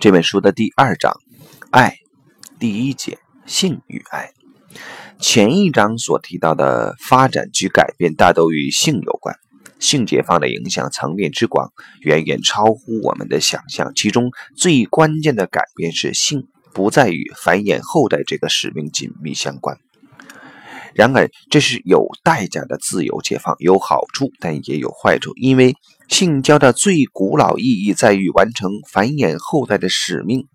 这本书的第二章，爱，第一节，性与爱。前一章所提到的发展及改变，大都与性有关。性解放的影响层面之广，远远超乎我们的想象。其中最关键的改变是，性不再与繁衍后代这个使命紧密相关。然而，这是有代价的自由解放，有好处，但也有坏处。因为性交的最古老意义在于完成繁衍后代的使命。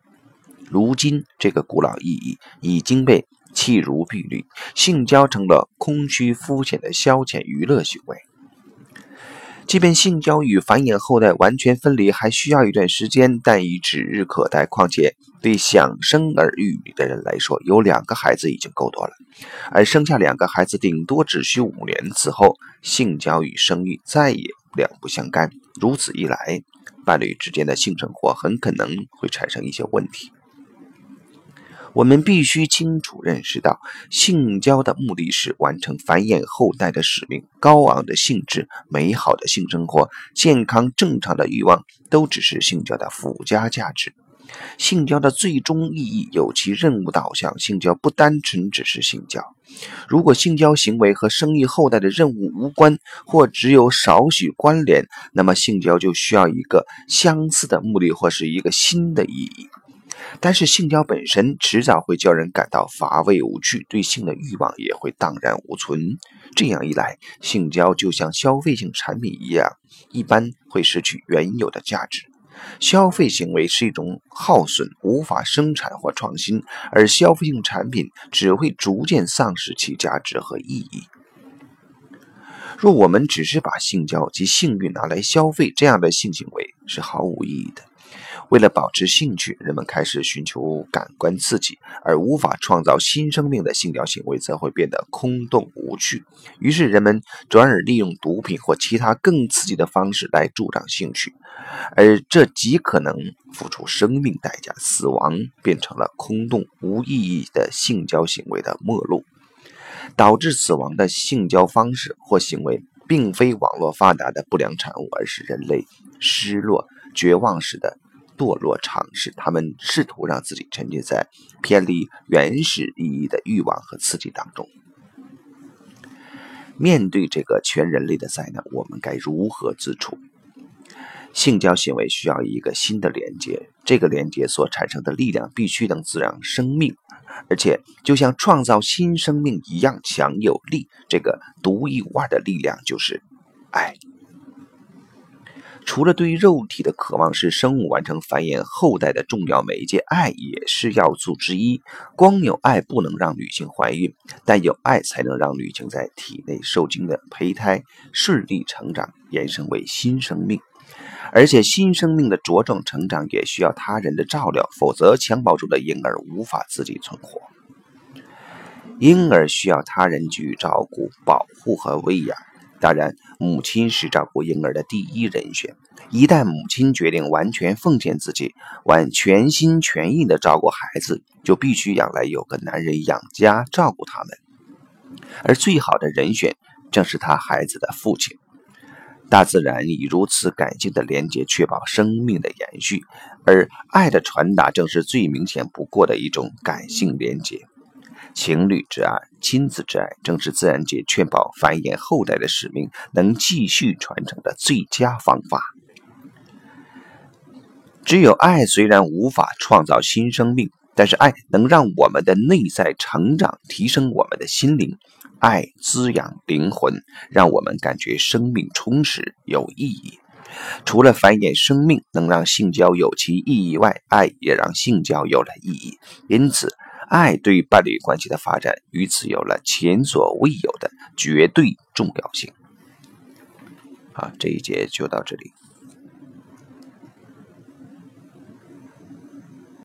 如今，这个古老意义已经被弃如敝履，性交成了空虚肤浅的消遣娱乐行为。即便性交与繁衍后代完全分离还需要一段时间，但已指日可待。况且，对想生儿育女的人来说，有两个孩子已经够多了，而生下两个孩子顶多只需五年。此后，性交与生育再也两不相干。如此一来，伴侣之间的性生活很可能会产生一些问题。我们必须清楚认识到，性交的目的是完成繁衍后代的使命。高昂的性质、美好的性生活、健康正常的欲望，都只是性交的附加价值。性交的最终意义有其任务导向。性交不单纯只是性交。如果性交行为和生育后代的任务无关，或只有少许关联，那么性交就需要一个相似的目的，或是一个新的意义。但是性交本身迟早会叫人感到乏味无趣，对性的欲望也会荡然无存。这样一来，性交就像消费性产品一样，一般会失去原有的价值。消费行为是一种耗损，无法生产或创新，而消费性产品只会逐渐丧失其价值和意义。若我们只是把性交及性欲拿来消费，这样的性行为是毫无意义的。为了保持兴趣，人们开始寻求感官刺激，而无法创造新生命的性交行为则会变得空洞无趣。于是，人们转而利用毒品或其他更刺激的方式来助长兴趣，而这极可能付出生命代价。死亡变成了空洞无意义的性交行为的末路。导致死亡的性交方式或行为，并非网络发达的不良产物，而是人类失落、绝望时的。堕落尝试，他们试图让自己沉浸在偏离原始意义的欲望和刺激当中。面对这个全人类的灾难，我们该如何自处？性交行为需要一个新的连接，这个连接所产生的力量必须能滋养生命，而且就像创造新生命一样强有力。这个独一无二的力量就是爱。除了对肉体的渴望是生物完成繁衍后代的重要媒介，爱也是要素之一。光有爱不能让女性怀孕，但有爱才能让女性在体内受精的胚胎顺利成长，延伸为新生命。而且新生命的茁壮成长也需要他人的照料，否则襁褓中的婴儿无法自己存活。婴儿需要他人给予照顾、保护和喂养。当然，母亲是照顾婴儿的第一人选。一旦母亲决定完全奉献自己，完全心全意地照顾孩子，就必须养来有个男人养家照顾他们。而最好的人选正是他孩子的父亲。大自然以如此感性的连接确保生命的延续，而爱的传达正是最明显不过的一种感性连接。情侣之爱、亲子之爱，正是自然界确保繁衍后代的使命能继续传承的最佳方法。只有爱虽然无法创造新生命，但是爱能让我们的内在成长，提升我们的心灵。爱滋养灵魂，让我们感觉生命充实有意义。除了繁衍生命能让性交有其意义外，爱也让性交有了意义。因此。爱对伴侣关系的发展，于此有了前所未有的绝对重要性。好，这一节就到这里。